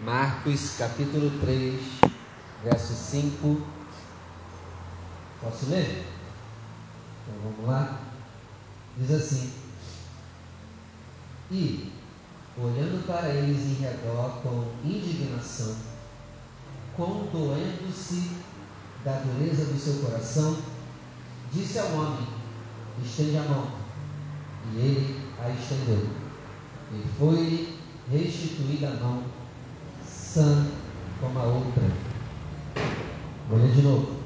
Marcos capítulo 3, verso 5. Posso ler? Então vamos lá. Diz assim: E, olhando para eles em redor com indignação, condoendo-se da dureza do seu coração, disse ao homem: Estende a mão. E ele a estendeu. E foi restituída a mão, sã como a outra. Ler de novo.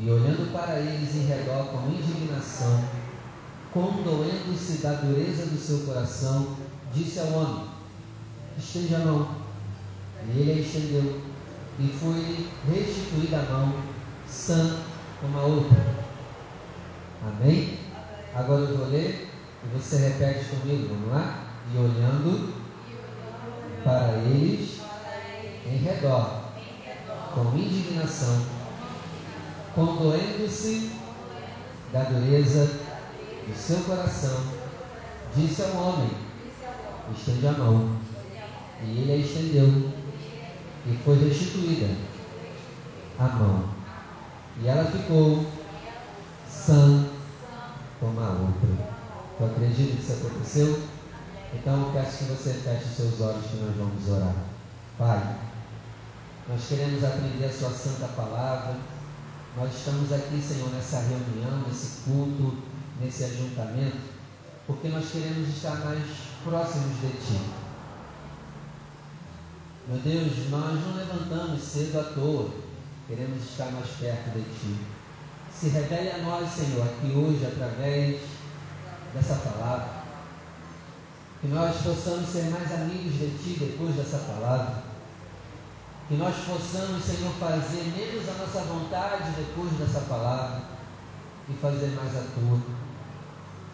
E olhando para eles em redor com indignação, condoendo-se da dureza do seu coração, disse ao homem: Estende a mão. E ele a estendeu. E foi restituída a mão, sã como a outra. Amém? Agora eu vou ler e você repete comigo, vamos lá? E olhando para eles em redor, com indignação, condoendo-se da dureza do seu coração, disse ao homem: Estende a mão. E ele a estendeu, e foi restituída a mão. E ela ficou sã como a outra. Tu acredita que isso aconteceu? Então eu peço que você feche seus olhos que nós vamos orar. Pai, nós queremos aprender a Sua Santa Palavra. Nós estamos aqui, Senhor, nessa reunião, nesse culto, nesse ajuntamento, porque nós queremos estar mais próximos de Ti. Meu Deus, nós não levantamos cedo à toa, queremos estar mais perto de Ti. Se revele a nós, Senhor, aqui hoje, através dessa palavra. Que nós possamos ser mais amigos de Ti depois dessa palavra. Que nós possamos, Senhor, fazer menos a nossa vontade depois dessa palavra e fazer mais a Tua.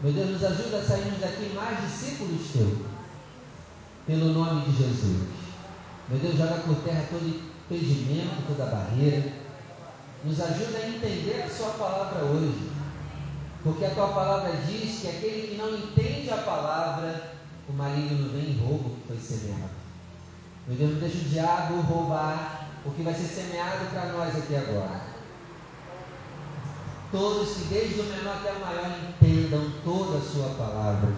Meu Deus, nos ajuda a sairmos daqui mais discípulos Teus, pelo nome de Jesus. Meu Deus, joga por terra todo impedimento, toda barreira. Nos ajuda a entender a Sua palavra hoje. Porque a tua palavra diz que aquele que não entende a palavra, o maligno vem e rouba o que foi semeado. Meu Deus, não deixa o diabo roubar o que vai ser semeado para nós aqui agora. Todos que desde o menor até o maior entendam toda a sua palavra.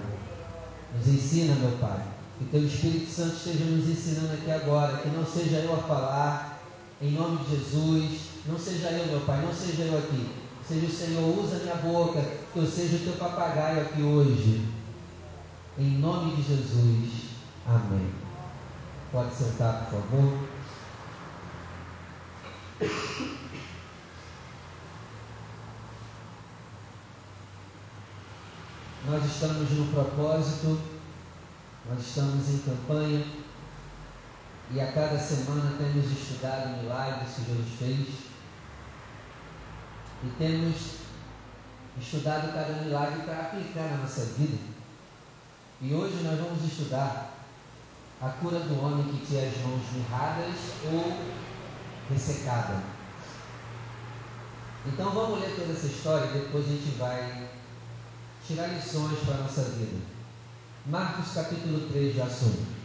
Nos ensina, meu Pai. Que teu Espírito Santo esteja nos ensinando aqui agora. Que não seja eu a falar, em nome de Jesus. Não seja eu, meu Pai, não seja eu aqui Seja o Senhor, usa minha boca, que eu seja o teu papagaio aqui hoje. Em nome de Jesus. Amém. Pode sentar, por favor. Nós estamos no propósito, nós estamos em campanha e a cada semana temos estudado milagres que Jesus fez e temos estudado cada milagre para aplicar na nossa vida. E hoje nós vamos estudar a cura do homem que tinha as mãos mirradas ou ressecadas. Então vamos ler toda essa história e depois a gente vai tirar lições para a nossa vida. Marcos capítulo 3 de assunto.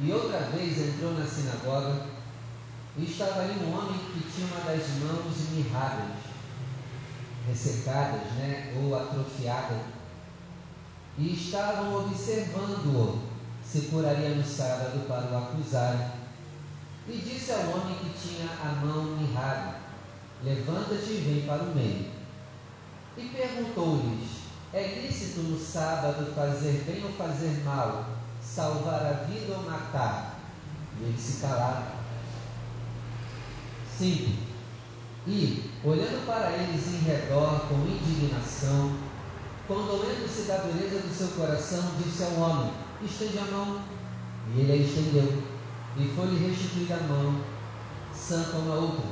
E outra vez entrou na sinagoga e estava ali um homem que tinha uma das mãos mirradas, ressecadas, né, ou atrofiadas, e estavam observando-o se curaria no sábado para o acusarem. E disse ao homem que tinha a mão mirrada: Levanta-te e vem para o meio. E perguntou-lhes: É lícito no sábado fazer bem ou fazer mal, salvar a vida ou matar? E eles se calaram. 5. E, olhando para eles em redor com indignação, condoendo-se da dureza do seu coração, disse ao homem: Estende a mão. E ele a estendeu, e foi-lhe restituída a mão, sã como a outra.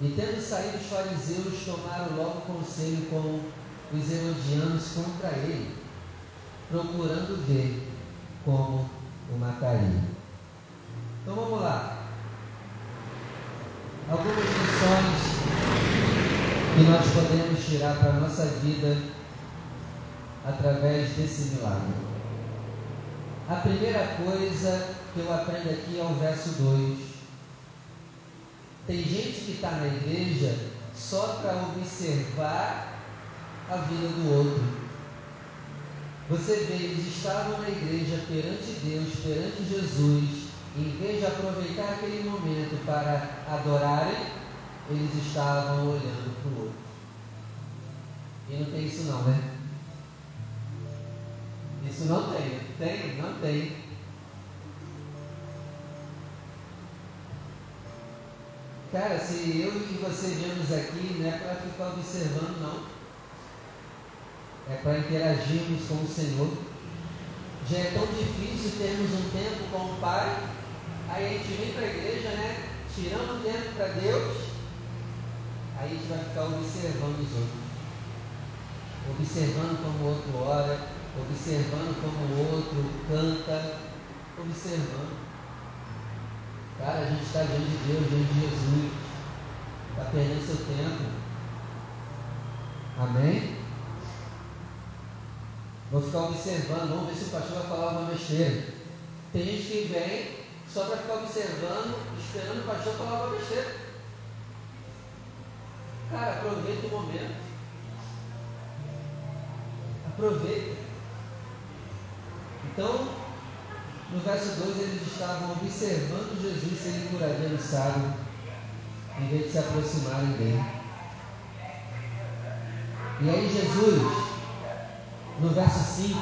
E tendo saído os fariseus, tomaram logo conselho com os herodianos contra ele, procurando ver como o mataria. Então vamos lá algumas lições que nós podemos tirar para a nossa vida através desse milagre. A primeira coisa que eu aprendo aqui é o verso 2. Tem gente que está na igreja só para observar a vida do outro. Você vê, eles estavam na igreja perante Deus, perante Jesus, em vez de aproveitar aquele momento para adorarem, eles estavam olhando para o outro. E não tem isso não, né? Isso não tem. Tem? Não tem. Cara, se eu e você viemos aqui, não é para ficar observando, não. É para interagirmos com o Senhor. Já é tão difícil termos um tempo com o Pai, aí a gente vem para a igreja, né? Tirando tempo para Deus, aí a gente vai ficar observando os outros. Observando como o outro ora, observando como o outro canta, observando. Cara, a gente está diante de Deus, diante de Jesus. Está perdendo seu tempo. Amém? Vou ficar observando, vamos ver se o pastor vai falar uma besteira. Tem gente que vem só para ficar observando, esperando o pastor falar uma besteira. Cara, aproveita o momento. Aproveita. Então, no verso 2, eles estavam observando Jesus se ele curaria no sábado, em vez de se aproximarem dele. E aí, Jesus, no verso 5,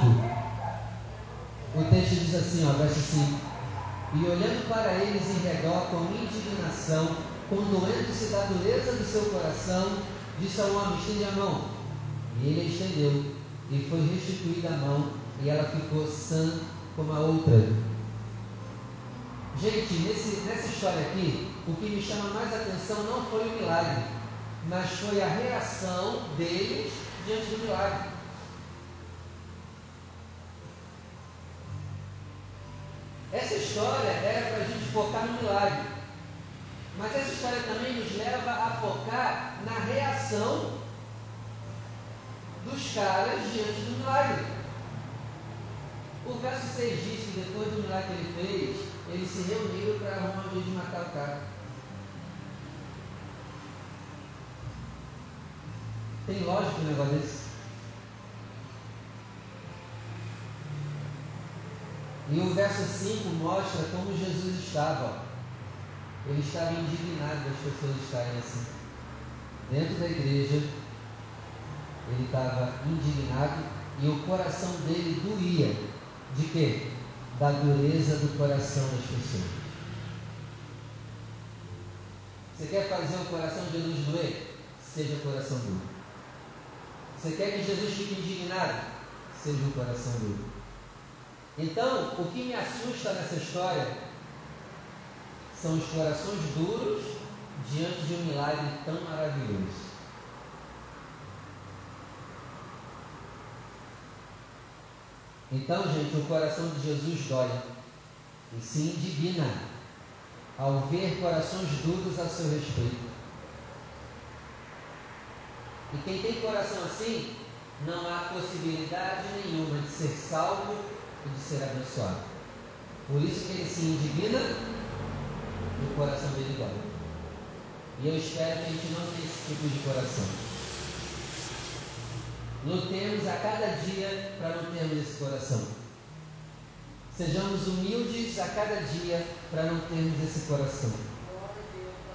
o texto diz assim, ó, verso 5: E olhando para eles em redor com indignação, condoendo-se da dureza do seu coração, disse ao homem: Estende a mão. E ele estendeu, e foi restituída a mão, e ela ficou sã como a outra. Gente, nesse, nessa história aqui, o que me chama mais atenção não foi o milagre, mas foi a reação deles diante do milagre. Essa história era para a gente focar no milagre, mas essa história também nos leva a focar na reação dos caras diante do milagre. O verso 6 diz que depois do milagre que ele fez, eles se reuniram para arrumar um jeito de matar o cara. Tem lógico um negócio desse? E o verso 5 mostra como Jesus estava. Ele estava indignado das pessoas estarem assim. Dentro da igreja, ele estava indignado e o coração dele doía de quê? Da dureza do coração das pessoas. Você quer fazer o coração de Jesus doer? Seja o coração duro. Você quer que Jesus fique indignado? Seja o coração duro. Então, o que me assusta nessa história são os corações duros diante de um milagre tão maravilhoso. Então, gente, o coração de Jesus dói e se indigna ao ver corações duros a seu respeito. E quem tem coração assim, não há possibilidade nenhuma de ser salvo e de ser abençoado. Por isso que ele se indigna e o coração dele dói. E eu espero que a gente não tenha esse tipo de coração. Lutemos a cada dia para não termos esse coração. Sejamos humildes a cada dia para não termos esse coração.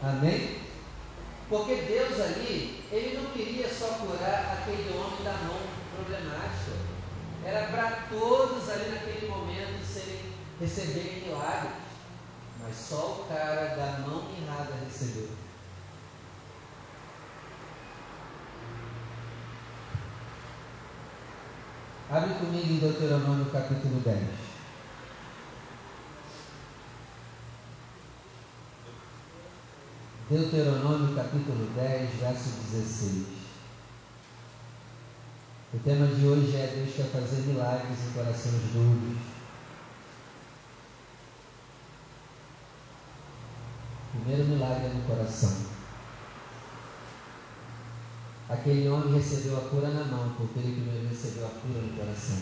Amém? Porque Deus ali, Ele não queria só curar aquele homem da mão problemática. Era para todos ali naquele momento serem, receberem milagres. Mas só o cara da mão errada recebeu. Abre comigo em Deuteronômio capítulo 10. Deuteronômio capítulo 10, verso 16. O tema de hoje é Deus quer fazer milagres em corações duros. Primeiro milagre é no coração. Aquele homem recebeu a cura na mão, porque ele primeiro recebeu a cura no coração.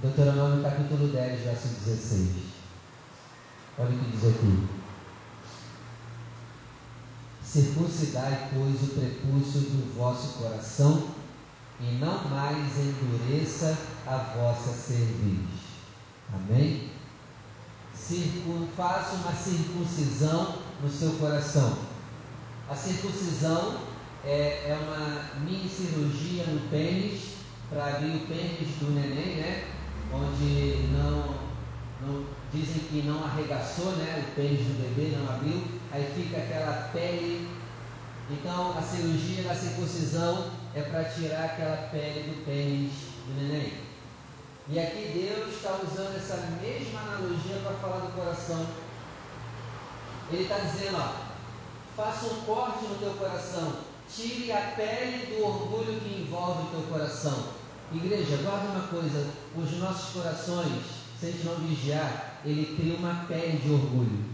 Deuteronômio capítulo 10, verso 16. Olha o que diz aqui. Circuncidai, pois, o prepúcio do vosso coração e não mais endureça a vossa cerviz. Amém? Circun, faça uma circuncisão no seu coração. A circuncisão é, é uma mini cirurgia no pênis para abrir o pênis do neném, né? Onde não, não dizem que não arregaçou, né? O pênis do bebê não abriu, aí fica aquela pele. Então a cirurgia da circuncisão é para tirar aquela pele do pênis do neném. E aqui Deus está usando essa mesma analogia para falar do coração. Ele está dizendo, ó, faça um corte no teu coração, tire a pele do orgulho que envolve o teu coração. Igreja, guarda uma coisa, os nossos corações, se a gente não vigiar, ele cria uma pele de orgulho.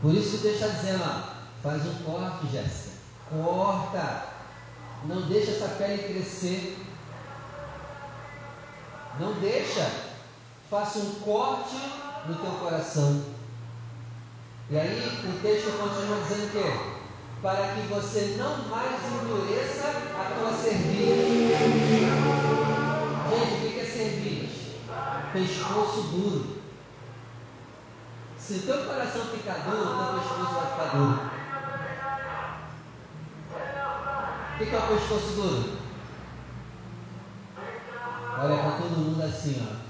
Por isso Deus está dizendo, ó, faz um corte, Jéssica. Corta. Não deixa essa pele crescer. Não deixa. Faça um corte no teu coração. E aí o texto continua dizendo que para que você não mais endureça a tua cerviz. Gente, o que é cerviz? Pescoço duro. Se teu coração ficar duro, teu pescoço vai ficar duro. O que é o pescoço duro? Olha para todo mundo assim, ó.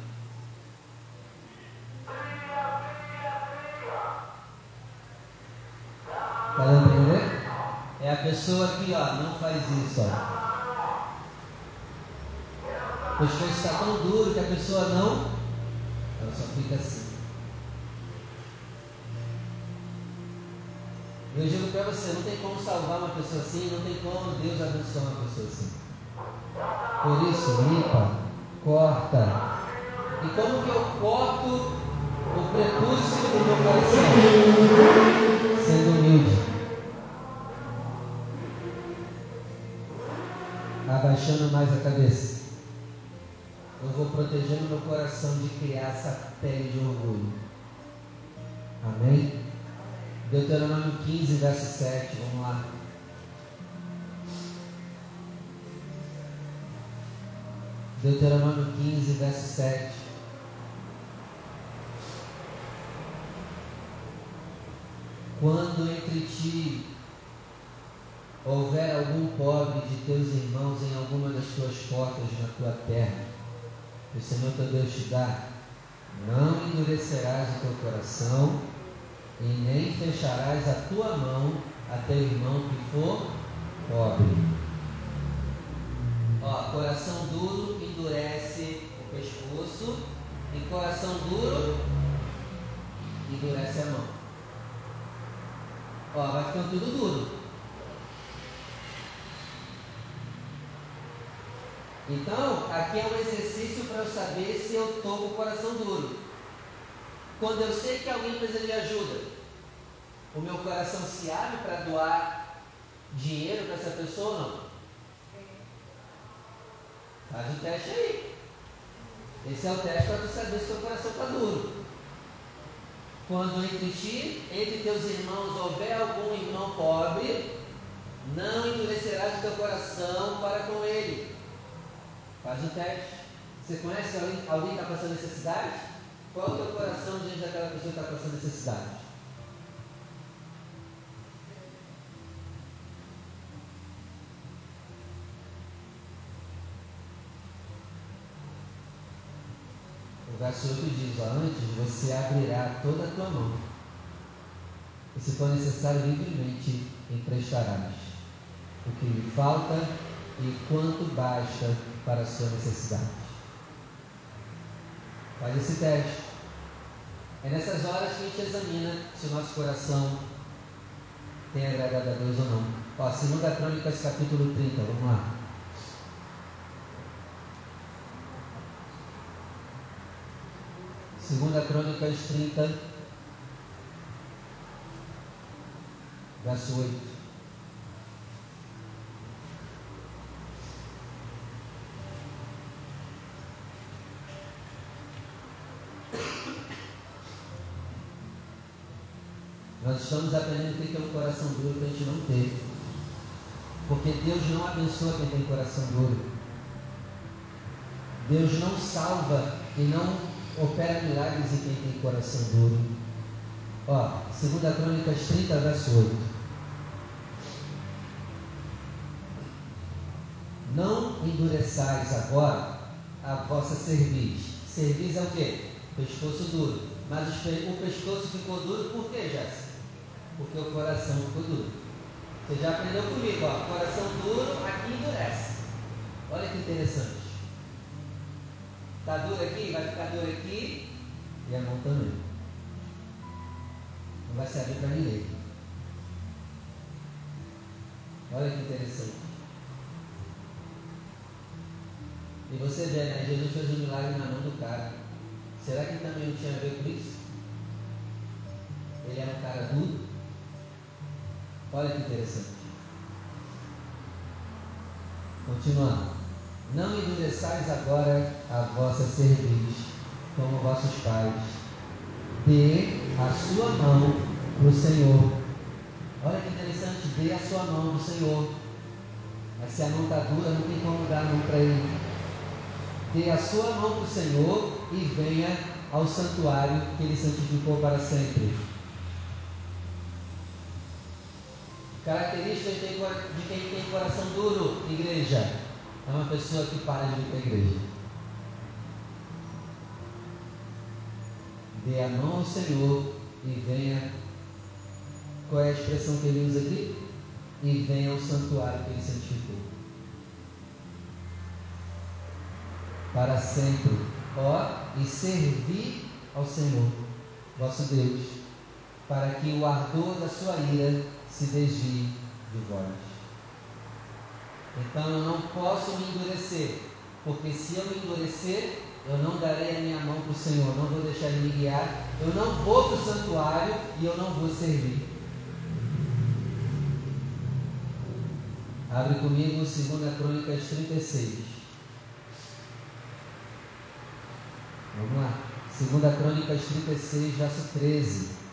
Tá dando para entender? É a pessoa que, ó, não faz isso, ó. O pescoço está tão duro que a pessoa não, ela só fica assim. Eu digo para você, não tem como salvar uma pessoa assim, não tem como Deus abençoar uma pessoa assim. Por isso, limpa, corta. E como que eu corto o prepúcio do meu coração? Sendo humilde. Abaixando mais a cabeça. Eu vou protegendo meu coração de criar essa pele de orgulho. Amém? Deuteronômio 15, verso 7, vamos lá. Deuteronômio 15, verso 7. Quando entre ti houver algum pobre de teus irmãos em alguma das tuas portas na tua terra, o Senhor teu Deus te dá, não endurecerás o teu coração e nem fecharás a tua mão a teu irmão que for pobre. Ó, coração duro endurece o pescoço e coração duro endurece a mão. Ó, vai ficando tudo duro. Então, aqui é um exercício para eu saber se eu estou com o coração duro. Quando eu sei que alguém precisa de ajuda, o meu coração se abre para doar dinheiro para essa pessoa ou não? Faz o teste aí. Esse é o teste para tu saber se teu coração está duro. Quando entre ti, entre teus irmãos, houver algum irmão pobre, não endurecerás o teu coração para com ele. Faz o teste. Você conhece alguém que está passando necessidade? Qual é o teu coração diante daquela pessoa que está passando necessidade? O verso 8 diz: ó, Antes você abrirá toda a tua mão, e se for necessário, livremente emprestarás o que lhe falta e quanto basta para a sua necessidade. Faz esse teste. É nessas horas que a gente examina se o nosso coração tem agradado a Deus ou não. Ó, 2 Crônicas capítulo 30, vamos lá. Segunda Crônicas 30, verso 8. Nós estamos aprendendo o que é um coração duro que a gente não teve. Porque Deus não abençoa quem tem coração duro. Deus não salva e não opera milagres em quem tem coração duro. Ó, 2 Crônicas 30, verso 8. Não endureçais agora a vossa cerviz. Cerviz é o quê? Pescoço duro. Mas o pescoço ficou duro por quê, Jéssica? porque o coração ficou duro. Você já aprendeu comigo, ó, coração duro aqui endurece. Olha que interessante. Está duro aqui, vai ficar duro aqui e a mão também. Não vai se abrir para ninguém. Olha que interessante. E você vê, né? Jesus fez um milagre na mão do cara. Será que também não tinha a ver com isso? Ele era um cara duro? Olha que interessante. Continuando. Não endureçais agora a vossa cerviz, como vossos pais. Dê a sua mão para o Senhor. Olha que interessante, dê a sua mão para o Senhor. Mas se a mão está dura, não tem como dar a mão para ele. Dê a sua mão para o Senhor e venha ao santuário que ele santificou para sempre. Características de quem tem coração duro, igreja. É uma pessoa que para de vir para a igreja. Dê a mão ao Senhor e venha. Qual é a expressão que ele usa aqui? E venha ao santuário que ele santificou. Para sempre. Ó, e servir ao Senhor, vosso Deus, para que o ardor da sua ira se desvie de vós. Então eu não posso me endurecer, porque se eu me endurecer, eu não darei a minha mão para o Senhor, não vou deixar Ele me guiar, eu não vou para o santuário e eu não vou servir. Abre comigo 2 Crônicas 36. Vamos lá. 2 Crônicas 36, verso 13.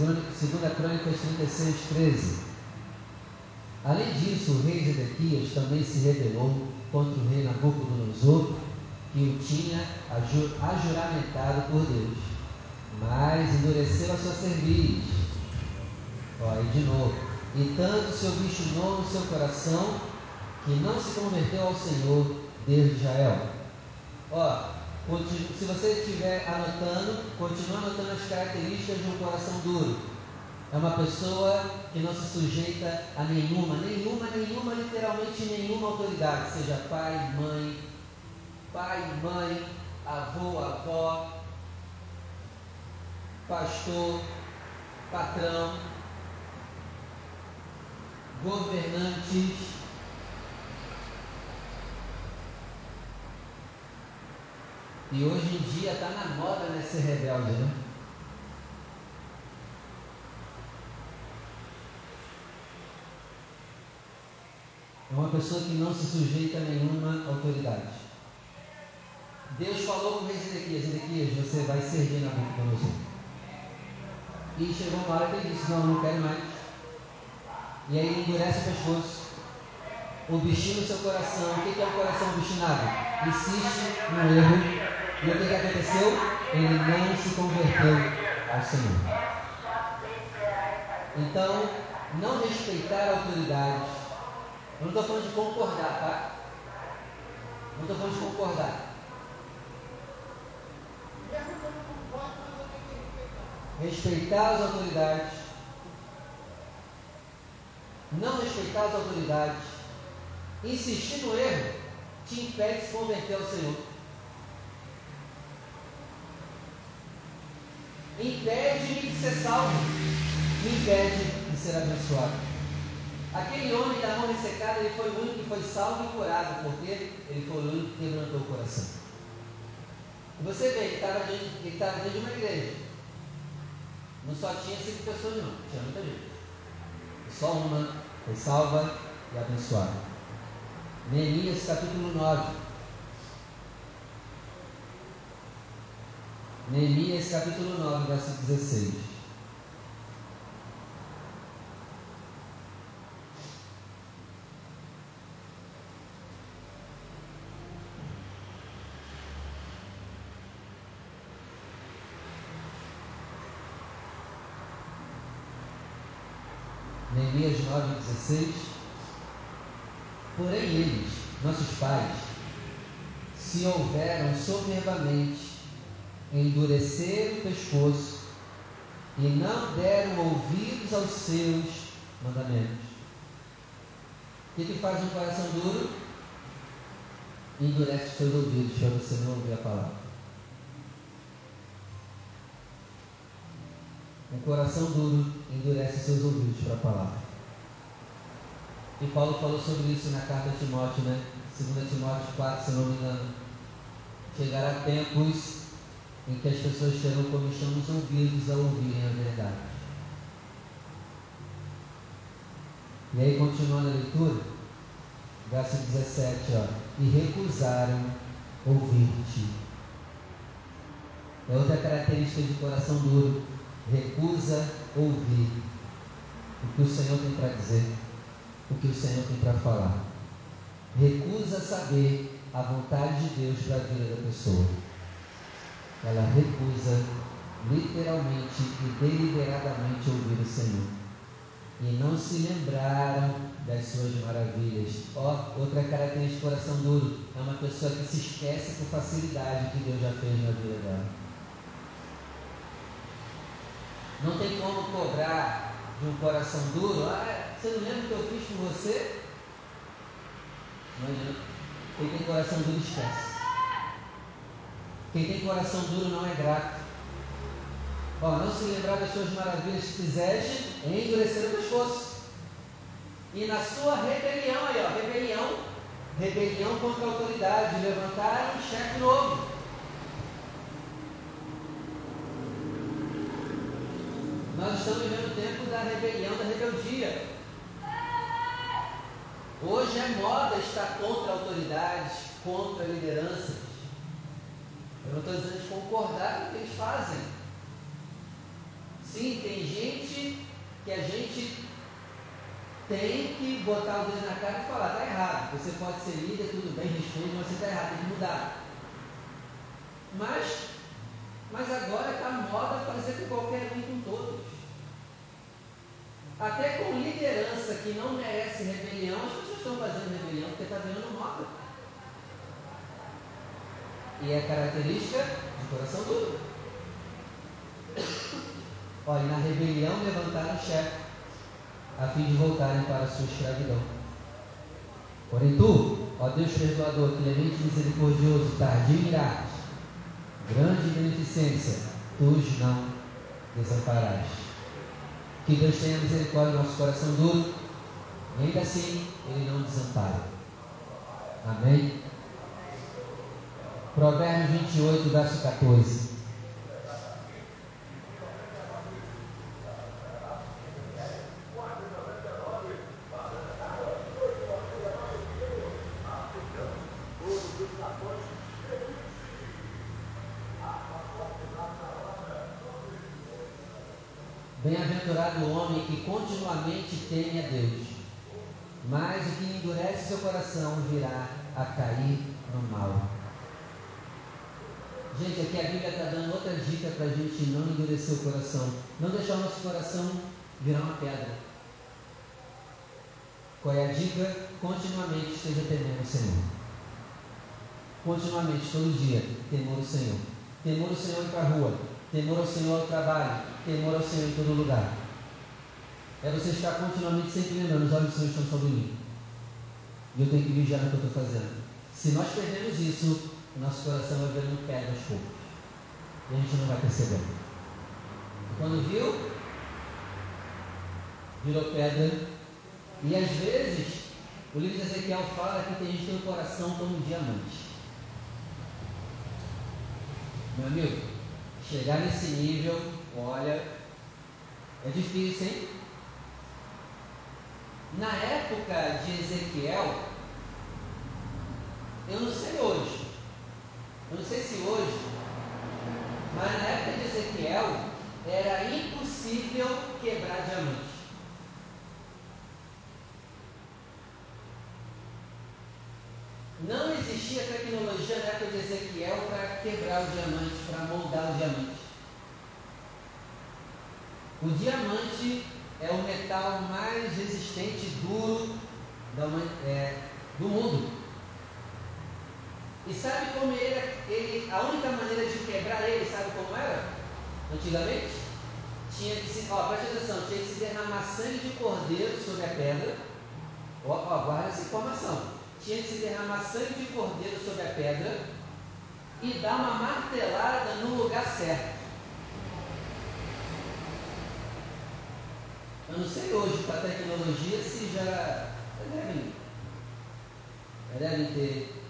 Segunda, segunda Crônicas 36, 13. Além disso, o rei Zedequias também se rebelou contra o rei Nabucodonosor, que o tinha ajuramentado por Deus, mas endureceu a sua cerviz. Aí de novo. E tanto se obstinou no seu coração que não se converteu ao Senhor, Deus de Israel. Ó, se você estiver anotando, continue anotando as características de um coração duro. É uma pessoa que não se sujeita a nenhuma, nenhuma, nenhuma, literalmente nenhuma autoridade, seja pai, mãe, pai, mãe, avô, avó, pastor, patrão, governantes, E hoje em dia está na moda né, ser rebelde, né? É uma pessoa que não se sujeita a nenhuma autoridade. Deus falou com o rei Ezequias, Ezequias, você vai servir na boca Nabucodonosor. E chegou uma hora que ele disse, não, não quero mais. E aí ele endurece o pescoço. Obstina o seu coração. O que é um coração obstinado? Insiste no erro e o que, que aconteceu? Ele não se converteu ao Senhor. Então, não respeitar a autoridade. Eu não estou falando de concordar, tá? Não estou falando de concordar. Respeitar as autoridades. Não respeitar as autoridades. Insistir no erro te impede de se converter ao Senhor. impede de ser salvo, me impede de ser abençoado. Aquele homem da mão ressecada, ele foi o único que foi salvo e curado, porque ele foi o único que quebrantou o coração. E você vê, ele estava dentro, dentro de uma igreja. Não só tinha cinco pessoas, não, tinha muita gente. Só uma Foi salva e abençoada. Neemias capítulo 9. Neemias capítulo 9, verso 16. Neemias 9, 16. Porém, eles, nossos pais, se houveram soberbamente endurecer o pescoço e não deram ouvidos aos seus mandamentos. O que, que faz um coração duro? Endurece os seus ouvidos para você não ouvir a palavra. Um coração duro endurece seus ouvidos para a palavra. E Paulo falou sobre isso na carta a Timóteo, né? 2 Timóteo 4, se não me engano. Chegará tempos em que as pessoas terão comichão nos ouvidos a ouvirem a verdade. E aí, continuando a leitura, verso 17, ó. E recusaram ouvir-te. É outra característica de coração duro recusa ouvir o que o Senhor tem para dizer, o que o Senhor tem para falar. Recusa saber a vontade de Deus para a vida da pessoa. Ela recusa literalmente e deliberadamente ouvir o Senhor. E não se lembraram das suas maravilhas. Ó, outra característica do coração duro é uma pessoa que se esquece com facilidade que Deus já fez na vida dela. Não tem como cobrar de um coração duro. Ah, você não lembra o que eu fiz com você? Não adianta. Quem tem coração duro esquece. Quem tem coração duro não é grato. Ó, não se lembrar das suas maravilhas que fizeste, endurecer o pescoço. E na sua rebelião aí, ó, rebelião, rebelião contra a autoridade, levantaram um chefe novo. Nós estamos vivendo o tempo da rebelião, da rebeldia. Hoje é moda estar contra autoridades, contra lideranças. Eu não estou dizendo de concordar com o que eles fazem. Sim, tem gente que a gente tem que botar o dedo na cara e falar, está errado. Você pode ser líder, tudo bem, respeito, mas você está errado, tem que mudar. Mas, mas agora está moda fazer com qualquer um com todos. Até com liderança que não merece rebelião, as pessoas estão fazendo rebelião porque está virando moda. E é característica de coração duro. Olha, na rebelião levantaram o chefe, a fim de voltarem para a sua escravidão. Porém tu, ó Deus perdoador, clemente misericordioso, tardio e grande beneficência, tu os não desamparaste. Que Deus tenha misericórdia do nosso coração duro. E ainda assim, Ele não desampara. Amém? Provérbios 28, verso 14. Bem-aventurado o homem que continuamente teme a Deus, mas o que endurece seu coração virá a cair no mal. Gente, aqui a Bíblia está dando outra dica para a gente não endurecer o coração, não deixar o nosso coração virar uma pedra. Qual é a dica? Continuamente esteja temendo o Senhor. Continuamente, todo dia, temor o Senhor. Temor o Senhor para a rua, temor ao Senhor ao trabalho, temor ao Senhor em todo lugar. É você estar continuamente sempre lembrando, os olhos do Senhor estão sobre mim. E eu tenho que vigiar no que eu estou fazendo. Se nós perdemos isso, o nosso coração vai virando pedra aos poucos. E a gente não vai perceber. Quando viu, virou pedra. E às vezes, o livro de Ezequiel fala que tem gente que tem o coração como um diamante. Meu amigo, chegar nesse nível, olha, é difícil, hein? Na época de Ezequiel, eu não sei hoje, eu não sei se hoje, mas na época de Ezequiel era impossível quebrar diamante. Não existia tecnologia na época de Ezequiel para quebrar o diamante, para moldar o diamante. O diamante é o metal mais resistente e duro é, do mundo. E sabe como ele, ele, a única maneira de quebrar ele, sabe como era? Antigamente? Tinha que se, ó, presta atenção, tinha que se derramar sangue de cordeiro sobre a pedra. Ó, ó guarda essa informação tinha que se derramar sangue de cordeiro sobre a pedra e dar uma martelada no lugar certo. Eu não sei hoje com a tecnologia se já devem, devem ter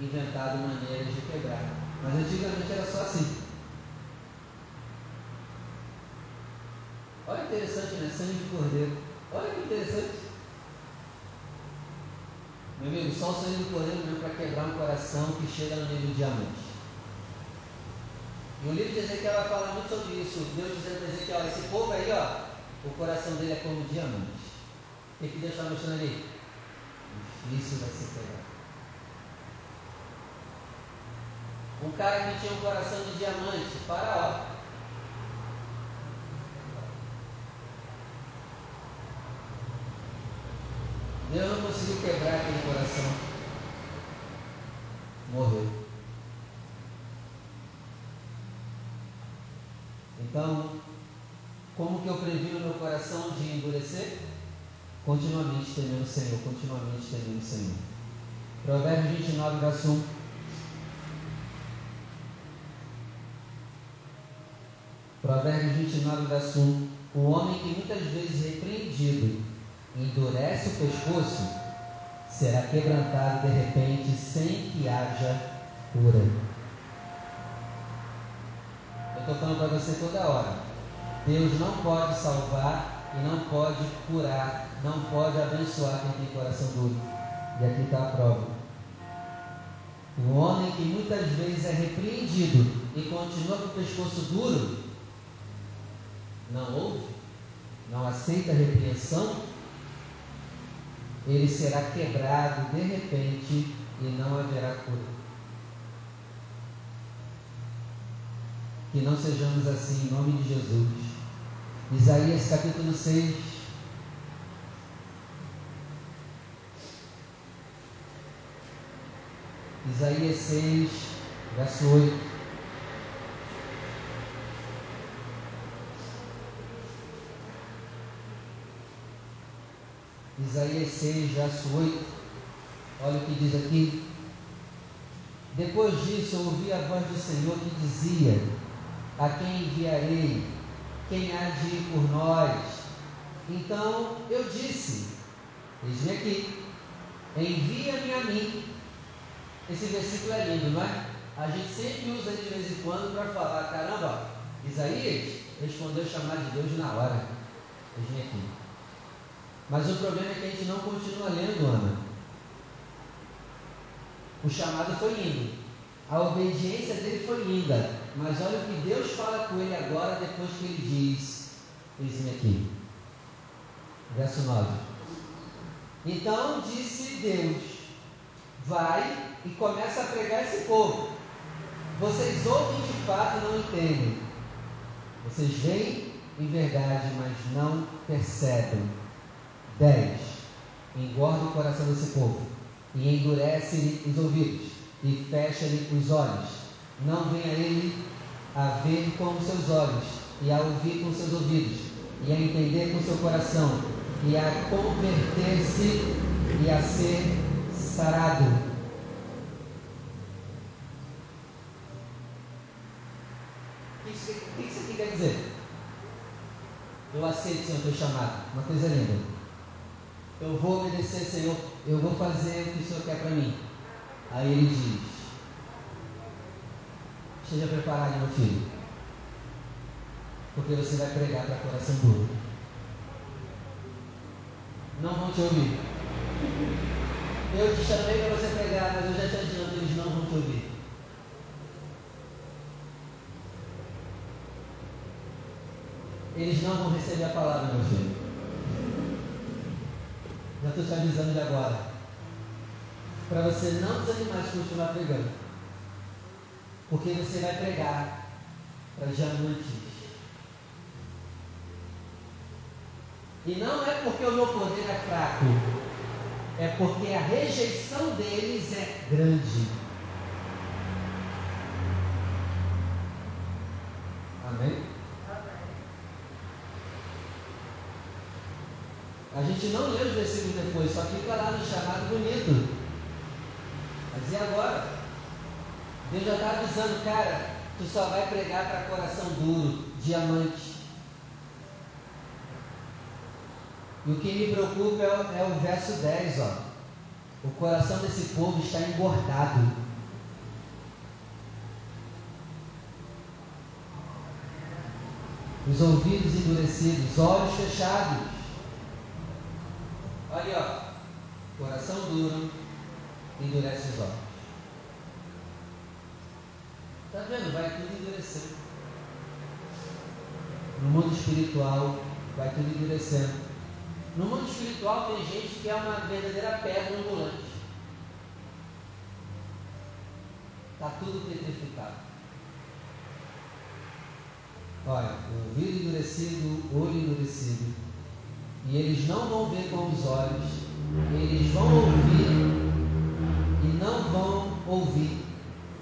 inventado maneiras de quebrar. Mas antigamente era só assim. Olha interessante, né? Sangue de cordeiro. Olha que interessante. Meu amigo, só o sangue do cordeiro mesmo para quebrar um coração que chega no nível de diamante. E o livro de Ezequiel vai falar muito sobre isso. Deus dizendo para Ezequiel, esse povo aí, ó, o coração dele é como diamante. O que, Deus está mostrando ali? Difícil vai ser quebrado. Um cara que tinha um coração de diamante, faraó. Deus não conseguiu quebrar aquele coração. Morreu. Então, como que eu previno meu coração de endurecer? Continuamente temendo o Senhor, continuamente temendo o Senhor. Provérbios 29, verso 1. Provérbios 29, verso 1. O homem que muitas vezes repreendido endurece o pescoço, será quebrantado de repente sem que haja cura. Eu estou falando para você toda hora. Deus não pode salvar e não pode curar, não pode abençoar quem tem coração duro. E aqui está a prova. O homem que muitas vezes é repreendido e continua com o pescoço duro, não ouve, não aceita a repreensão, ele será quebrado de repente e não haverá cura. Que não sejamos assim em nome de Jesus. Isaías capítulo 6. Isaías 6, verso 8. Isaías 6, verso 8. Olha o que diz aqui. Depois disso, ouvi a voz do Senhor que dizia: A quem enviarei? Quem há de ir por nós? Então eu disse: Eis-me aqui, envia-me a mim. Esse versículo é lindo, não é? A gente sempre usa de vez em quando para falar: caramba, Isaías respondeu chamado de Deus na hora. Eis-me aqui. Mas o problema é que a gente não continua lendo, Ana. O chamado foi lindo. A obediência dele foi linda. Mas olha o que Deus fala com ele agora, depois que ele diz: Eis-me aqui. Verso 9. Então disse Deus: Vai e começa a pregar esse povo. Vocês ouvem de fato não entendem. Vocês veem em verdade, mas não percebem 10. Engorda o coração desse povo, e endurece-lhe os ouvidos, e fecha-lhe os olhos. Não venha ele a ver com os seus olhos, e a ouvir com os seus ouvidos, e a entender com o seu coração, e a converter-se e a ser sarado. O que isso aqui quer dizer? Eu aceito, Senhor, teu chamado. Uma coisa linda. Eu vou obedecer, Senhor, eu vou fazer o que o Senhor quer para mim. Aí ele diz: Esteja preparado, meu filho, porque você vai pregar para coração duro. não vão te ouvir. Eu te chamei para você pregar, mas eu já te adianto, eles não vão te ouvir. Eles não vão receber a palavra, meu filho. Já estou te avisando de agora. Para você não desanimar de continuar pregando. Porque você vai pregar para diamantes. E não é porque o meu poder é fraco, é porque a rejeição deles é grande. Amém? A gente não lê os versículos depois, só fica lá no chamado bonito. Mas e agora? Deus já está avisando, cara, tu só vai pregar para coração duro, diamante. E o que me preocupa é o, é o verso 10, ó. O coração desse povo está engordado. Os ouvidos endurecidos, olhos fechados. Olha, ó. Coração duro, endurece os olhos. Está vendo? Vai tudo endurecendo. No mundo espiritual, vai tudo endurecendo. No mundo espiritual tem gente que é uma verdadeira pedra ambulante. Está tudo petrificado. Olha, ouvido endurecido, olho endurecido. E eles não vão ver com os olhos, eles vão ouvir e não vão ouvir.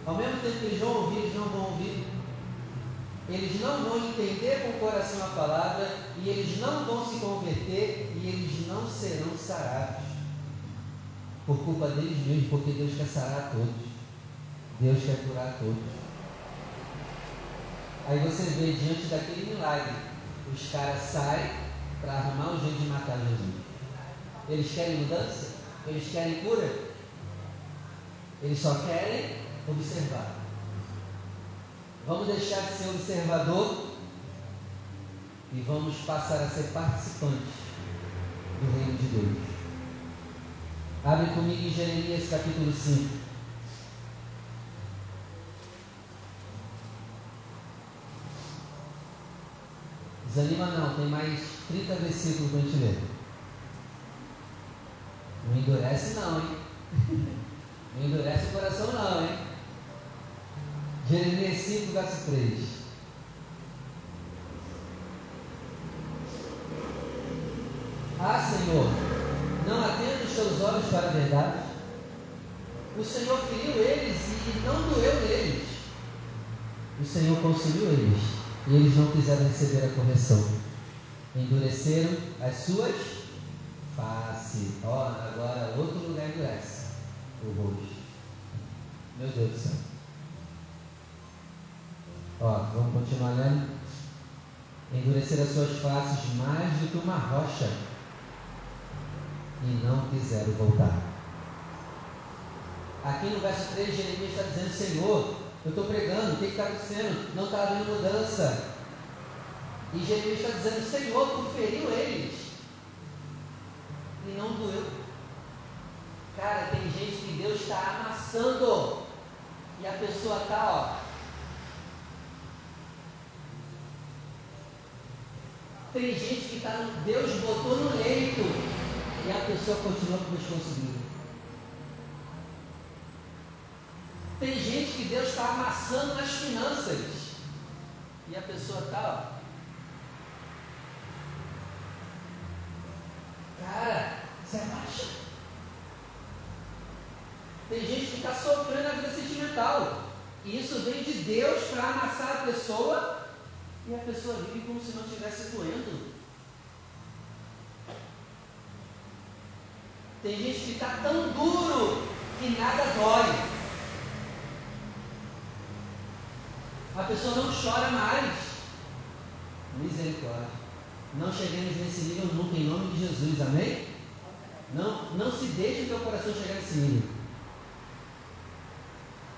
Ao mesmo tempo que eles vão ouvir, eles não vão ouvir. Eles não vão entender com o coração a palavra e eles não vão se converter e eles não serão sarados. Por culpa deles mesmos, porque Deus quer sarar todos. Deus quer curar todos. Aí você vê diante daquele milagre, os caras saem para arrumar um jeito de matar Jesus. Eles querem mudança? Eles querem cura? Eles só querem observar. Vamos deixar de ser observador e vamos passar a ser participantes do reino de Deus. Abre comigo em Jeremias capítulo 5. Desanima não, tem mais 30 versículos para a gente ler. Não endurece não, hein? Não endurece o coração não, hein? Jeremias 5, verso 3. Ah, Senhor, não atenda os teus olhos para a verdade. O Senhor feriu eles e não doeu neles. O Senhor consumiu eles e eles não quiseram receber a correção. Endureceram as suas faces. Ó, agora outro lugar endurece o rosto. Meu Deus do céu. Ó, vamos continuar lendo. Endurecer as suas faces mais do que uma rocha e não quiseram voltar. Aqui no verso 3, Jeremias está dizendo: Senhor, eu estou pregando, o que está acontecendo? Não está havendo mudança. E Jeremias está dizendo: Senhor, tu feriu eles e não doeu. Cara, tem gente que Deus está amassando e a pessoa está, ó, Tem gente que tá, Deus botou no leito e a pessoa continua com o pescoço Tem gente que Deus está amassando nas finanças e a pessoa está. Cara, você é baixa. Tem gente que está sofrendo na vida sentimental. E isso vem de Deus para amassar a pessoa e a pessoa vive como se não estivesse doendo. Tem gente que está tão duro que nada dói. A pessoa não chora mais. Misericórdia. Não cheguemos nesse nível nunca, em nome de Jesus, amém? Não, não se deixe o teu coração chegar nesse nível.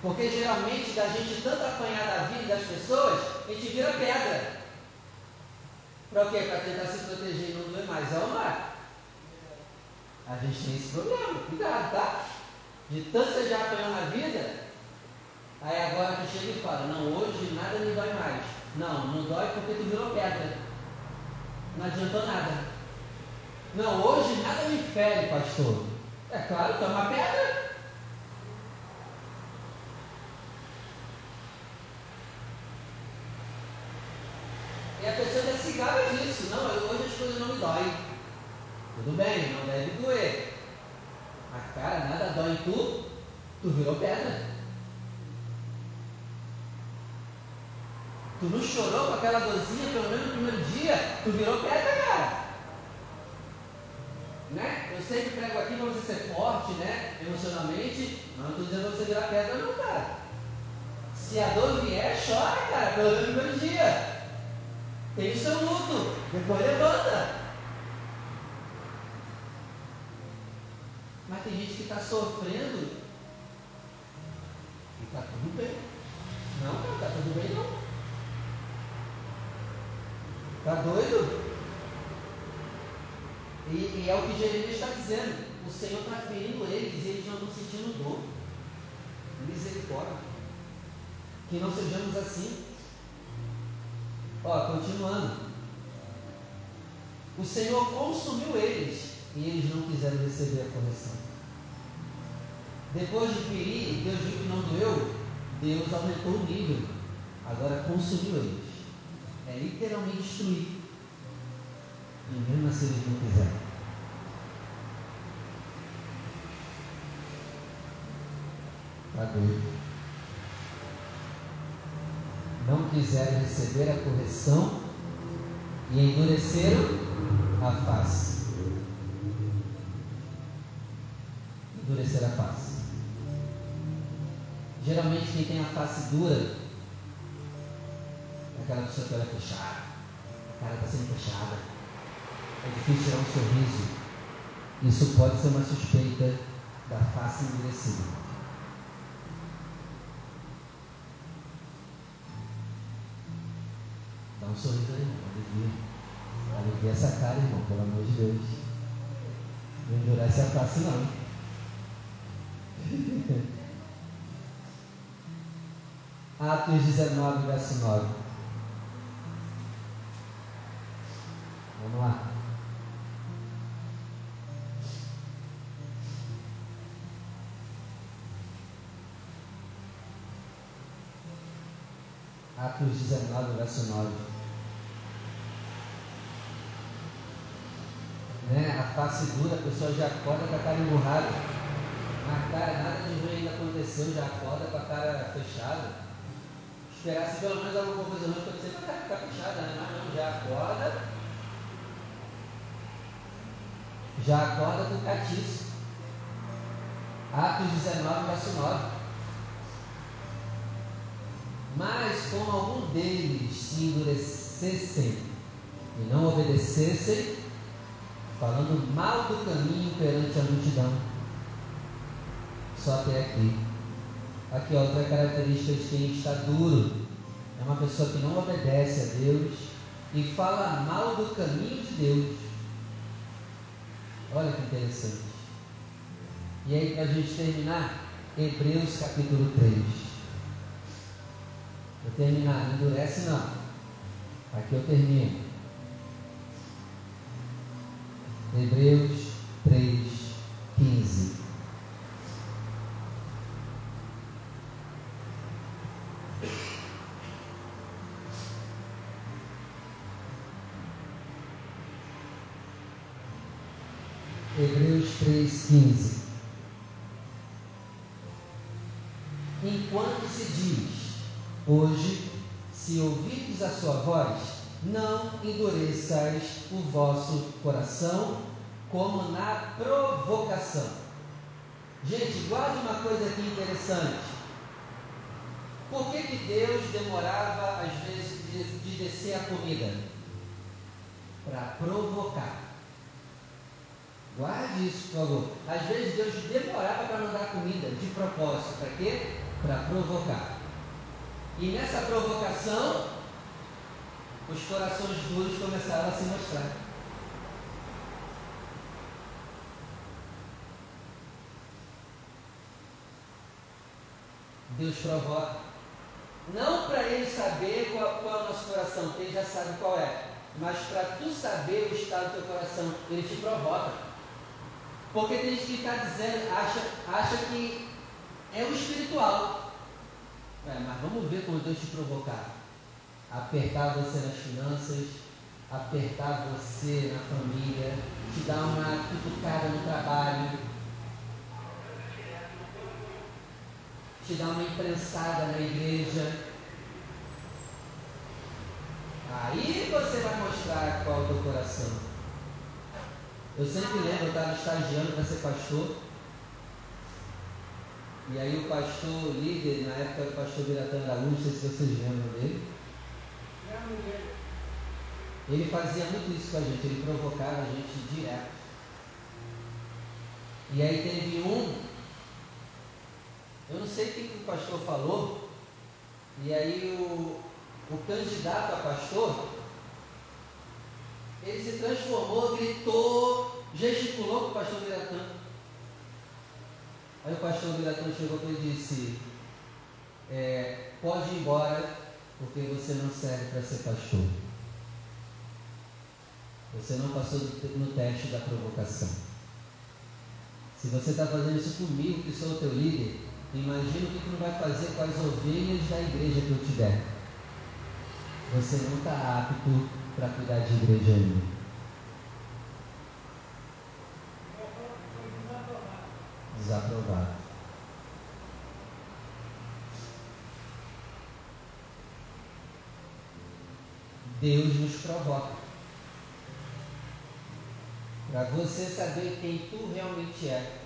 Porque geralmente, da gente tanto apanhar da vida das pessoas, a gente vira pedra. Para quê? Para tentar se proteger e não doer mais. É é? A gente tem esse problema, cuidado, tá? De tanto você já apanhou na vida, aí agora tu chega e fala, não, hoje nada me dói mais. Não, não dói porque tu virou pedra. Não adiantou nada. Não, hoje nada me fere, pastor. É claro, tu é uma pedra. A pessoa já se gaba disso. Não, hoje as coisas não me doem. Tudo bem, não deve doer. Mas, cara, nada dói em tu, tu virou pedra. Tu não chorou com aquela dorzinha pelo menos no primeiro dia, tu virou pedra, cara. Né? Eu sempre prego aqui para você ser forte, né? Emocionalmente, mas não estou dizendo você virar pedra, não, cara. Se a dor vier, chora, cara, pelo menos no primeiro dia. Tem o seu luto, depois levanta. Mas tem gente que está sofrendo e está tudo bem. Não, cara, está tudo bem não. Está doido? E, e, é o que Jeremias está dizendo. O Senhor está ferindo eles e eles não estão sentindo dor. Misericórdia. Que não sejamos assim. Ó, continuando. O Senhor consumiu eles e eles não quiseram receber a correção. Depois de ferir, Deus viu que não doeu, Deus aumentou o nível. Agora consumiu eles. É literalmente destruir. E mesmo assim eles não quiseram. Está doido. Não quiseram receber a correção e endureceram a face. endurecer a face. Geralmente quem tem a face dura é aquela pessoa que olha fechada. A cara está sempre fechada. É difícil tirar um sorriso. Isso pode ser uma suspeita da face endurecida. Dá um sorriso aí, irmão. Alivia. Alivia essa cara, irmão, pelo amor de Deus. Não endurece a face, não. Atos 19, verso 9. Vamos lá. Atos 19, verso 9. Né? A face dura, a pessoa já acorda com a cara emburrada. Na cara, nada de ruim ainda aconteceu, já acorda com a cara fechada. Esperasse pelo menos alguma coisa ruim acontecer para a cara ficar fechada, né? Mas não, já acorda. Já acorda com catiço. Atos 19, verso 9. Mas como algum deles se endurecessem e não obedecessem, falando mal do caminho perante a multidão, só até aqui. Aqui outra característica de quem está duro é uma pessoa que não obedece a Deus e fala mal do caminho de Deus. Olha que interessante. E aí, para a gente terminar, Hebreus capítulo 3. Vou terminar, não endurece não. Aqui eu termino. Hebreus 3, 15. Hebreus 3,15. Enquanto se diz, hoje, se ouvirdes a sua voz, não endureçais o vosso coração, como na provocação. Gente, guarde uma coisa aqui interessante. Por que, que Deus demorava, às vezes, de, de descer a comida? Para provocar. Guarde isso, por favor. Às vezes Deus demorava para mandar comida de propósito. Para quê? Para provocar. E nessa provocação, os corações duros começaram a se mostrar. Deus provoca. Não para ele saber qual, qual é o nosso coração, ele já sabe qual é. Mas para tu saber o estado do teu coração, ele te provoca. Porque tem gente que está dizendo, acha, acha que é o espiritual. É, mas vamos ver como Deus te provocar. Apertar você nas finanças, apertar você na família, te dar uma cutucada no trabalho, te dar uma imprensada na igreja. Aí você vai mostrar qual é o teu coração. Eu sempre lembro, eu estava estagiando para ser pastor. E aí o pastor líder, na época era o pastor Biratã Araújo, não sei se vocês lembram dele. Ele fazia muito isso com a gente, ele provocava a gente direto. E aí teve um, eu não sei o que, o pastor falou, e aí o, o candidato a pastor, ele se transformou, gritou, gesticulou com o pastor Biratã. Aí o pastor Biratã chegou e disse, é, pode ir embora, porque você não serve para ser pastor. Você não passou no teste da provocação. Se você está fazendo isso comigo, que sou o teu líder, imagina o que tu não vai fazer com as ovelhas da igreja que eu te der. Você não está apto para cuidar de igreja ainda. Desaprovado. Deus nos provoca para você saber quem tu realmente é.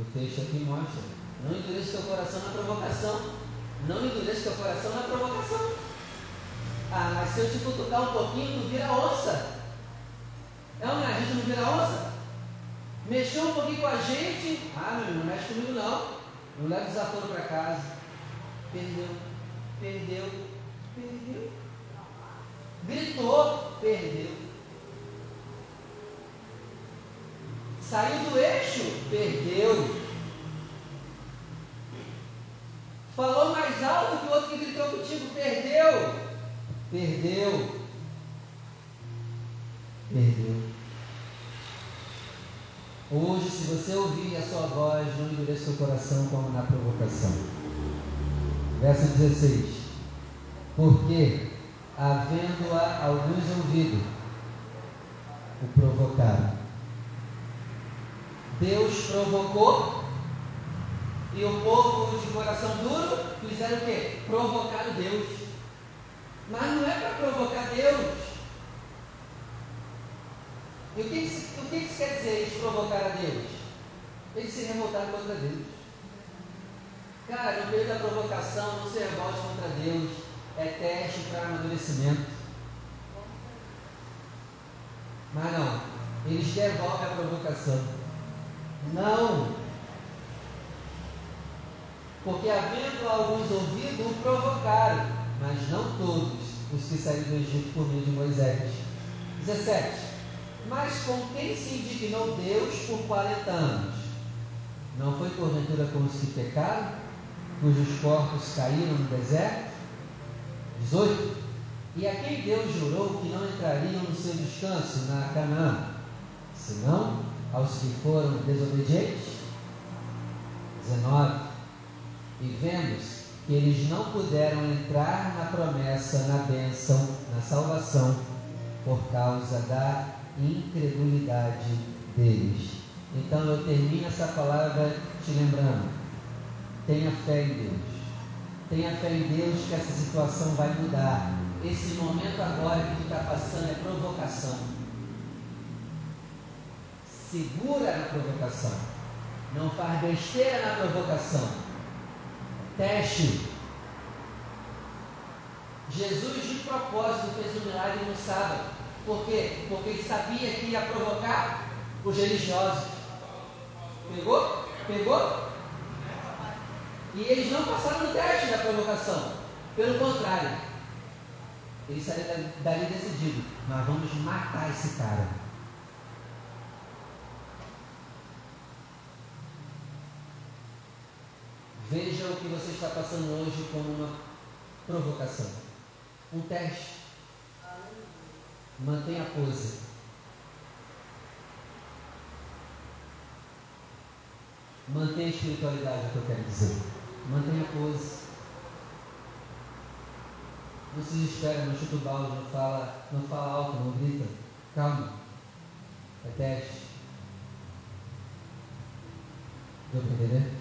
O texto aqui mostra: não endureça teu coração na provocação. Não endureça teu coração na provocação. Ah, mas se eu te cutucar um pouquinho, tu vira onça. É uma a gente não vira onça? Mexeu um pouquinho com a gente, ah, meu irmão, não mexe comigo não. Não leva desaforo para casa. Perdeu, perdeu, perdeu. Gritou, perdeu. Saiu do eixo, perdeu. Falou mais alto que o outro que gritou contigo, perdeu. Perdeu. Perdeu. Hoje, se você ouvir a sua voz, não endureça seu coração como na provocação. Verso 16. Porque, havendo-a alguns ouvido, o provocaram Deus provocou e o povo de coração duro fizeram o quê? Provocaram Deus. Mas não é para provocar Deus. E o que, o que, isso quer dizer, eles provocar a Deus? Eles se revoltaram contra Deus. Cara, no meio da provocação, não se revolte contra Deus. É teste para amadurecimento. Mas não, eles devolvem a provocação. Não. Porque havendo alguns ouvidos, o provocaram, mas não todos os que saíram do Egito por meio de Moisés. 17. Mas com quem se indignou Deus por 40 anos? Não foi porventura com os que pecaram, cujos corpos caíram no deserto? 18. E a quem Deus jurou que não entrariam no seu descanso na Canaã, senão aos que foram desobedientes? 19. E vemos que eles não puderam entrar na promessa, na bênção, na salvação, por causa da incredulidade deles. Então eu termino essa palavra te lembrando: tenha fé em Deus. Tenha fé em Deus que essa situação vai mudar. Esse momento agora que tu está passando é provocação segura na provocação. Não faz besteira na provocação. Teste. Jesus de propósito fez o milagre no sábado. Por quê? Porque ele sabia que ia provocar os religiosos. Pegou? Pegou? E eles não passaram no teste da provocação. Pelo contrário, eles saíram dali decidido. Nós vamos matar esse cara. Veja o que você está passando hoje como uma provocação, um teste. Mantenha a pose. Mantenha a espiritualidade, é o que eu quero dizer. Mantenha a pose. Não se desespera, não chuta o balde, não fala, não fala alto, não grita. Calma. É teste. Deu para entender?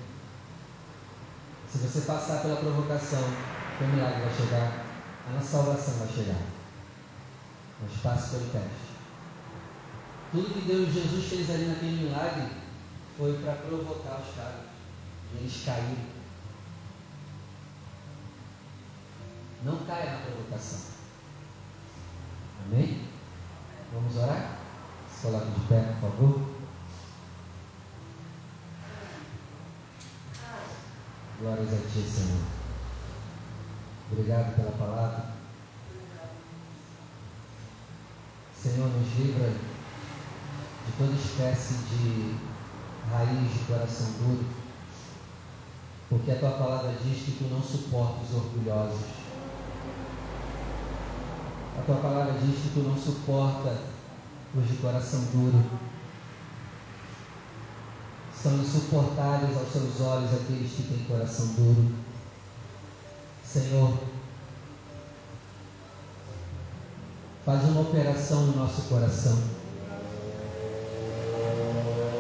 Se você passar pela provocação, o milagre vai chegar, a nossa salvação vai chegar. Mas passe pelo teste. Tudo que Deus Jesus fez ali naquele milagre foi para provocar os caras. E eles caíram. Não caia na provocação. Amém? Vamos orar? Se coloque de pé, por favor. Glórias a Ti, Senhor. Obrigado pela palavra. Senhor, nos livra de toda espécie de raiz de coração duro, porque a Tua palavra diz que Tu não suporta os orgulhosos. A Tua palavra diz que Tu não suporta os de coração duro são insuportáveis aos seus olhos aqueles que têm coração duro. Senhor, faz uma operação no nosso coração.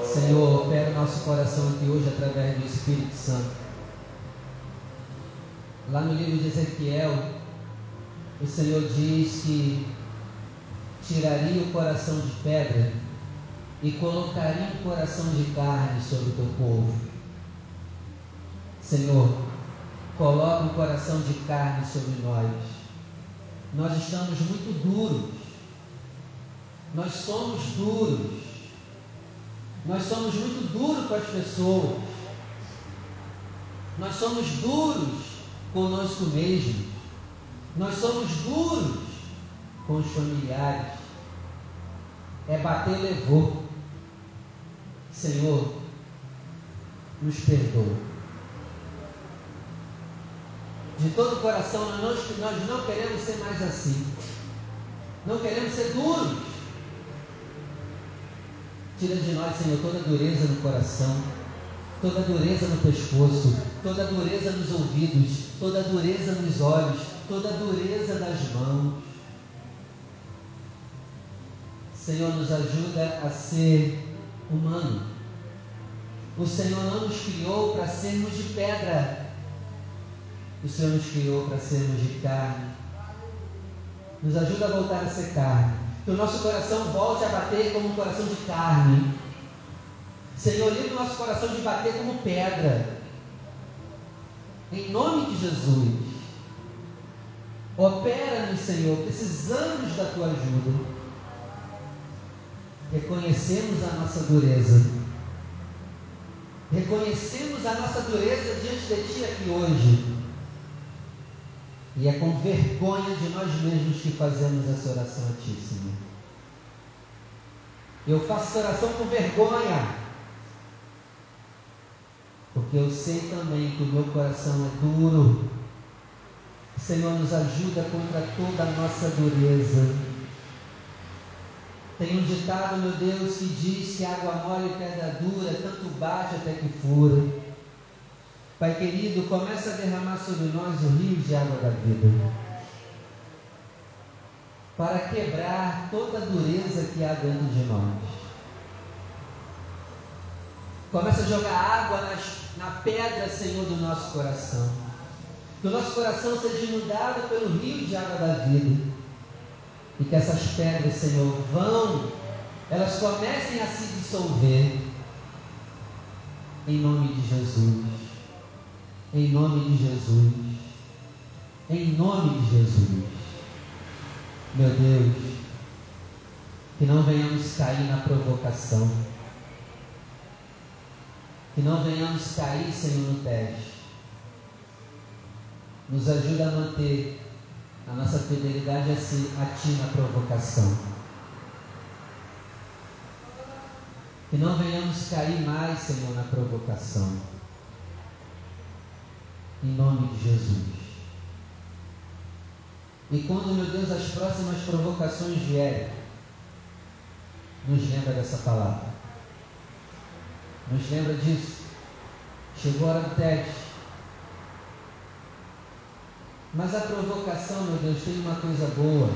Senhor, opera nosso coração aqui hoje através do Espírito Santo. Lá no livro de Ezequiel, o Senhor diz que tiraria o coração de pedra e colocaria um coração de carne sobre o teu povo. Senhor, coloca um coração de carne sobre nós. Nós estamos muito duros. Nós somos duros. Nós somos muito duros com as pessoas. Nós somos duros conosco mesmos. Nós somos duros com os familiares. É bater levou. Senhor, nos perdoa. De todo o coração, nós, nós não queremos ser mais assim. Não queremos ser duros. Tira de nós, Senhor, toda dureza no coração, toda dureza no pescoço, toda dureza nos ouvidos, toda dureza nos olhos, toda dureza das mãos. Senhor, nos ajuda a ser humano. O Senhor não nos criou para sermos de pedra. O Senhor nos criou para sermos de carne. Nos ajuda a voltar a ser carne. Que o nosso coração volte a bater como um coração de carne. Senhor, livre o nosso coração de bater como pedra. Em nome de Jesus. Opera-nos, Senhor. Precisamos da tua ajuda reconhecemos a nossa dureza. Reconhecemos a nossa dureza diante de Ti aqui hoje. E é com vergonha de nós mesmos que fazemos essa oração a Ti, Senhor. Eu faço essa oração com vergonha. Porque eu sei também que o meu coração é duro. Senhor, nos ajuda contra toda a nossa dureza. Tem um ditado, meu Deus, que diz que água mole e pedra dura, tanto bate até que fura. Pai querido, começa a derramar sobre nós o rio de água da vida. Para quebrar toda a dureza que há dentro de nós. Começa a jogar água nas, na pedra, Senhor, do nosso coração. Que o nosso coração seja inundado pelo rio de água da vida e que essas pedras, Senhor, vão, elas comecem a se dissolver. Em nome de Jesus. Em nome de Jesus. Em nome de Jesus. Meu Deus, que não venhamos cair na provocação. Que não venhamos cair, Senhor, no teste. Nos ajuda a manter a nossa fidelidade a Ti na provocação. Que não venhamos cair mais, Senhor, na provocação. Em nome de Jesus. E quando, meu Deus, as próximas provocações vierem, nos lembra dessa palavra. Nos lembra disso. Chegou a hora do teste. Mas a provocação, meu Deus, tem uma coisa boa.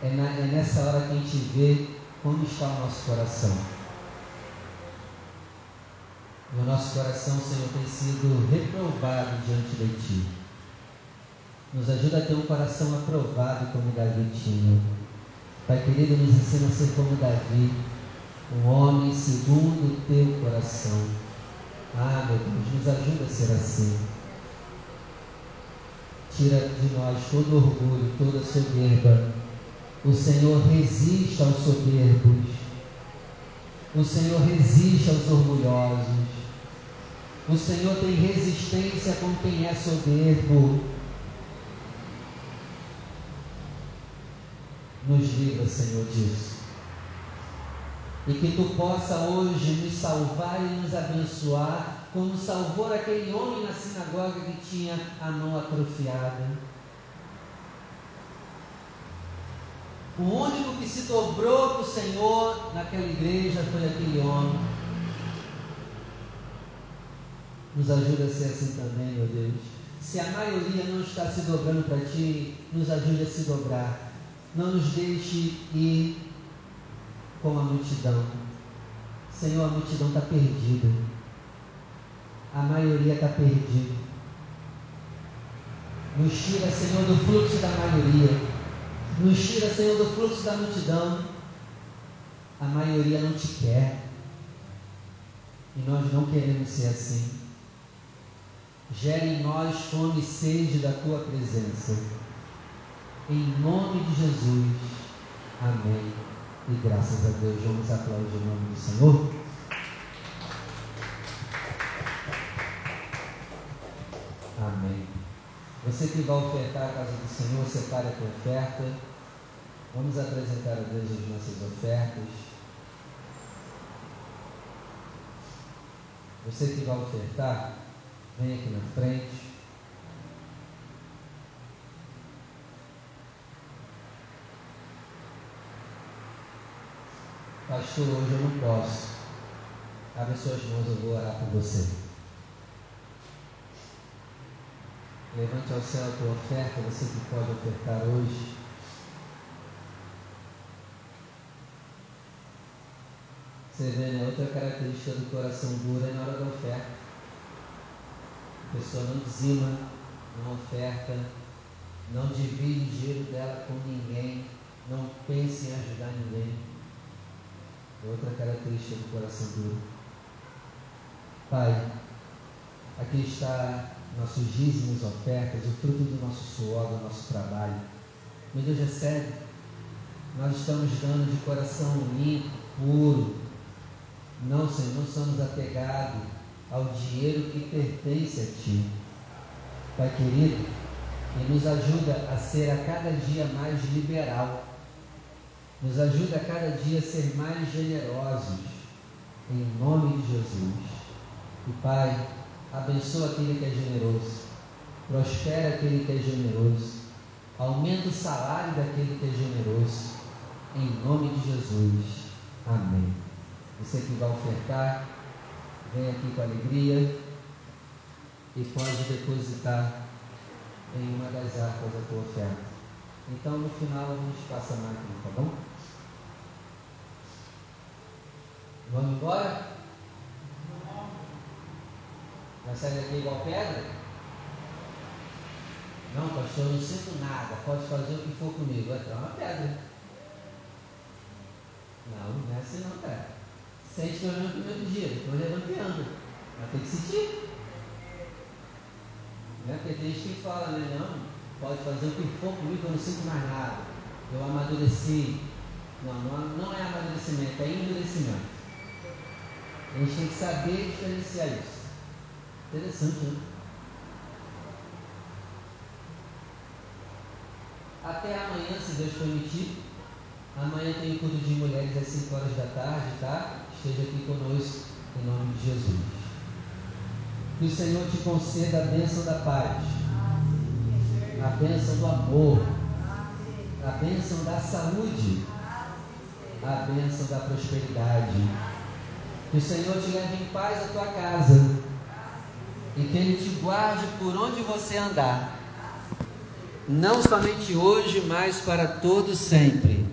É, na, é nessa hora que a gente vê como está o nosso coração. E o nosso coração, Senhor, tem sido reprovado diante de Ti. Nos ajuda a ter um coração aprovado como Davi tinha. Pai querido, nos ensina a ser como Davi, um homem segundo o Teu coração. Ah, meu Deus, nos ajuda a ser assim. Tira de nós todo orgulho, toda soberba. O Senhor resiste aos soberbos. O Senhor resiste aos orgulhosos. O Senhor tem resistência com quem é soberbo. Nos livra, Senhor, disso. E que tu possa hoje nos salvar e nos abençoar, como salvou aquele homem na sinagoga que tinha a mão atrofiada. O único que se dobrou para o Senhor naquela igreja foi aquele homem. Nos ajuda a ser assim também, meu Deus. Se a maioria não está se dobrando para Ti, nos ajude a se dobrar. Não nos deixe ir com a multidão. Senhor, a multidão está perdida. A maioria está perdida. Nos tira, Senhor, do fluxo da maioria. Nos tira, Senhor, do fluxo da multidão. A maioria não te quer. E nós não queremos ser assim. Gere em nós fome e sede da tua presença. Em nome de Jesus. Amém. E graças a Deus, vamos aplaudir o nome do Senhor. Amém. Você que vai ofertar a casa do Senhor, separe a tua oferta. Vamos apresentar a Deus as nossas ofertas. Você que vai ofertar, Vem aqui na frente. Pastor, hoje eu não posso. Abre suas mãos, eu vou orar por você. Levante ao céu a tua oferta, você que pode ofertar hoje. Você vê, né? Outra característica do coração duro é na hora da oferta. A pessoa não dizima, não oferta, não divide o dinheiro dela com ninguém, não pensa em ajudar ninguém. É outra característica do coração duro. Pai, aqui está nossos dízimos, ofertas, o fruto do nosso suor, do nosso trabalho. Meu Deus, recebe. Nós estamos dando de coração limpo, puro. Não, Senhor, não somos apegados ao dinheiro que pertence a Ti. Pai querido, e nos ajuda a ser a cada dia mais liberal, nos ajuda a cada dia a ser mais generosos, em nome de Jesus. E Pai, abençoa aquele que é generoso, prospera aquele que é generoso, aumenta o salário daquele que é generoso, em nome de Jesus. Amém. Você que vai ofertar, vem aqui com alegria e pode depositar em uma das arcas a tua oferta. Então no final a gente passa a máquina, tá bom? Vamos embora? Vai sair daqui igual pedra? Não, pastor, eu não sinto nada. Pode fazer o que for comigo. Vai entrar uma pedra. Não, não é assim não, cara sente pelo menos no primeiro dia, depois levanta e anda. Mas tem que sentir. Né? Porque tem gente que fala, né? Não, pode fazer o que for comigo, eu não sinto mais nada. Eu amadureci. Não, não, não é amadurecimento, é endurecimento. A gente tem que saber diferenciar isso. Interessante, né? Até amanhã, se Deus permitir. Amanhã tem culto de mulheres às 5 horas da tarde, tá? Esteja aqui conosco, em nome de Jesus. Que o Senhor te conceda a bênção da paz, a bênção do amor, a bênção da saúde, a bênção da prosperidade. Que o Senhor te leve em paz à tua casa e que Ele te guarde por onde você andar, não somente hoje, mas para todo sempre.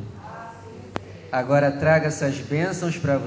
Agora traga essas bênçãos para você.